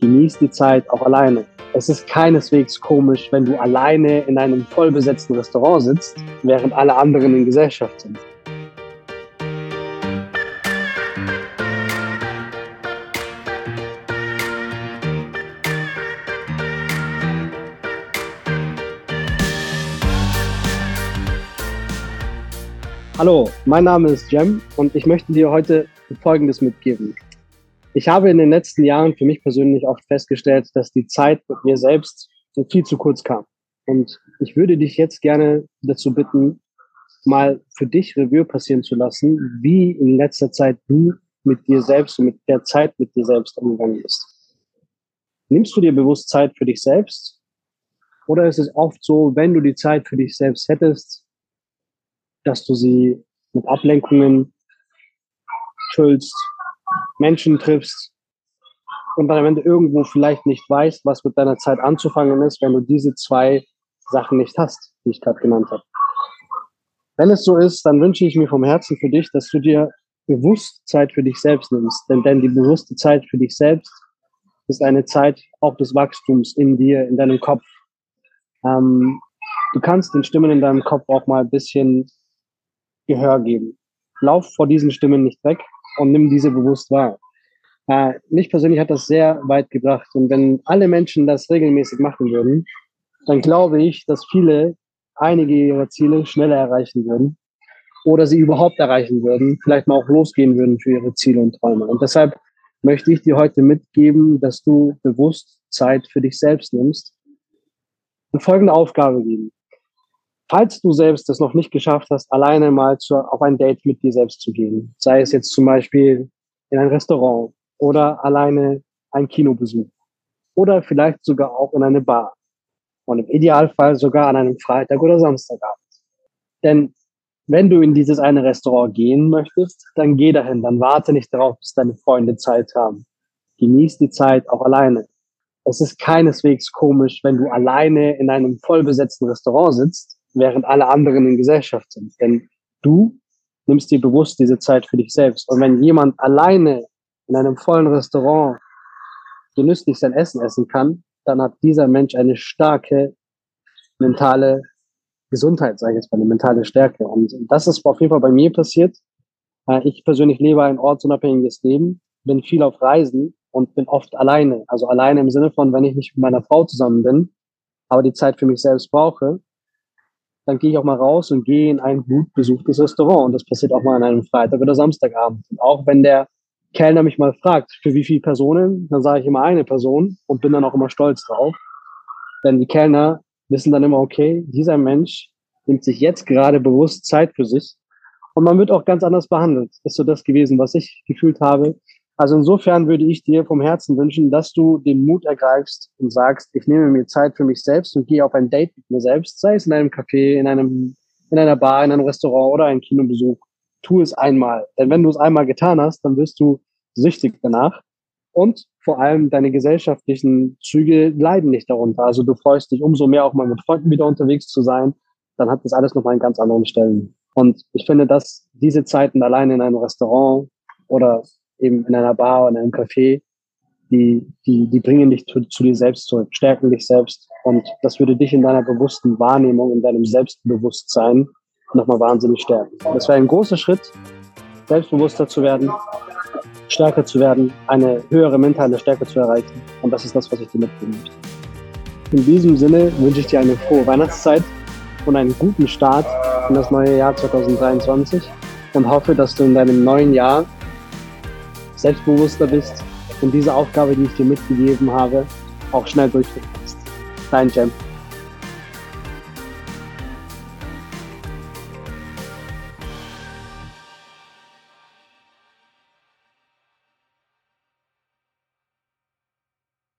Genieß die Zeit auch alleine. Es ist keineswegs komisch, wenn du alleine in einem vollbesetzten Restaurant sitzt, während alle anderen in Gesellschaft sind. Hallo, mein Name ist Jem und ich möchte dir heute Folgendes mitgeben. Ich habe in den letzten Jahren für mich persönlich oft festgestellt, dass die Zeit mit mir selbst viel zu kurz kam. Und ich würde dich jetzt gerne dazu bitten, mal für dich Revue passieren zu lassen, wie in letzter Zeit du mit dir selbst und mit der Zeit mit dir selbst umgegangen bist. Nimmst du dir bewusst Zeit für dich selbst? Oder ist es oft so, wenn du die Zeit für dich selbst hättest, dass du sie mit Ablenkungen füllst, Menschen triffst und dann am Ende irgendwo vielleicht nicht weißt, was mit deiner Zeit anzufangen ist, wenn du diese zwei Sachen nicht hast, die ich gerade genannt habe. Wenn es so ist, dann wünsche ich mir vom Herzen für dich, dass du dir bewusst Zeit für dich selbst nimmst. Denn, denn die bewusste Zeit für dich selbst ist eine Zeit auch des Wachstums in dir, in deinem Kopf. Ähm, du kannst den Stimmen in deinem Kopf auch mal ein bisschen Gehör geben. Lauf vor diesen Stimmen nicht weg und nimm diese bewusst wahr. Äh, mich persönlich hat das sehr weit gebracht. Und wenn alle Menschen das regelmäßig machen würden, dann glaube ich, dass viele einige ihrer Ziele schneller erreichen würden oder sie überhaupt erreichen würden, vielleicht mal auch losgehen würden für ihre Ziele und Träume. Und deshalb möchte ich dir heute mitgeben, dass du bewusst Zeit für dich selbst nimmst und folgende Aufgabe geben falls du selbst es noch nicht geschafft hast, alleine mal zu, auf ein Date mit dir selbst zu gehen, sei es jetzt zum Beispiel in ein Restaurant oder alleine ein Kinobesuch oder vielleicht sogar auch in eine Bar und im Idealfall sogar an einem Freitag oder Samstagabend. Denn wenn du in dieses eine Restaurant gehen möchtest, dann geh dahin, dann warte nicht darauf, bis deine Freunde Zeit haben. Genieß die Zeit auch alleine. Es ist keineswegs komisch, wenn du alleine in einem vollbesetzten Restaurant sitzt während alle anderen in Gesellschaft sind. Denn du nimmst dir bewusst diese Zeit für dich selbst. Und wenn jemand alleine in einem vollen Restaurant genüsslich sein Essen essen kann, dann hat dieser Mensch eine starke mentale Gesundheit, sage ich jetzt mal, eine mentale Stärke. Und das ist auf jeden Fall bei mir passiert. Äh, ich persönlich lebe ein ortsunabhängiges Leben, bin viel auf Reisen und bin oft alleine. Also alleine im Sinne von, wenn ich nicht mit meiner Frau zusammen bin, aber die Zeit für mich selbst brauche, dann gehe ich auch mal raus und gehe in ein gut besuchtes Restaurant. Und das passiert auch mal an einem Freitag oder Samstagabend. Und auch wenn der Kellner mich mal fragt, für wie viele Personen, dann sage ich immer eine Person und bin dann auch immer stolz drauf. Denn die Kellner wissen dann immer, okay, dieser Mensch nimmt sich jetzt gerade bewusst Zeit für sich. Und man wird auch ganz anders behandelt. Ist so das gewesen, was ich gefühlt habe. Also insofern würde ich dir vom Herzen wünschen, dass du den Mut ergreifst und sagst, ich nehme mir Zeit für mich selbst und gehe auf ein Date mit mir selbst, sei es in einem Café, in einem, in einer Bar, in einem Restaurant oder einem Kinobesuch. Tu es einmal. Denn wenn du es einmal getan hast, dann wirst du süchtig danach. Und vor allem deine gesellschaftlichen Züge leiden nicht darunter. Also du freust dich umso mehr auch mal mit Freunden wieder unterwegs zu sein. Dann hat das alles nochmal einen ganz anderen Stellen. Und ich finde, dass diese Zeiten alleine in einem Restaurant oder eben in einer Bar oder in einem Café, die, die, die bringen dich zu, zu dir selbst zurück, stärken dich selbst. Und das würde dich in deiner bewussten Wahrnehmung, in deinem Selbstbewusstsein nochmal wahnsinnig stärken. Das wäre ein großer Schritt, selbstbewusster zu werden, stärker zu werden, eine höhere mentale Stärke zu erreichen. Und das ist das, was ich dir mitgeben möchte. In diesem Sinne wünsche ich dir eine frohe Weihnachtszeit und einen guten Start in das neue Jahr 2023 und hoffe, dass du in deinem neuen Jahr selbstbewusster bist und diese Aufgabe, die ich dir mitgegeben habe, auch schnell durchführen kannst. Dein Jam.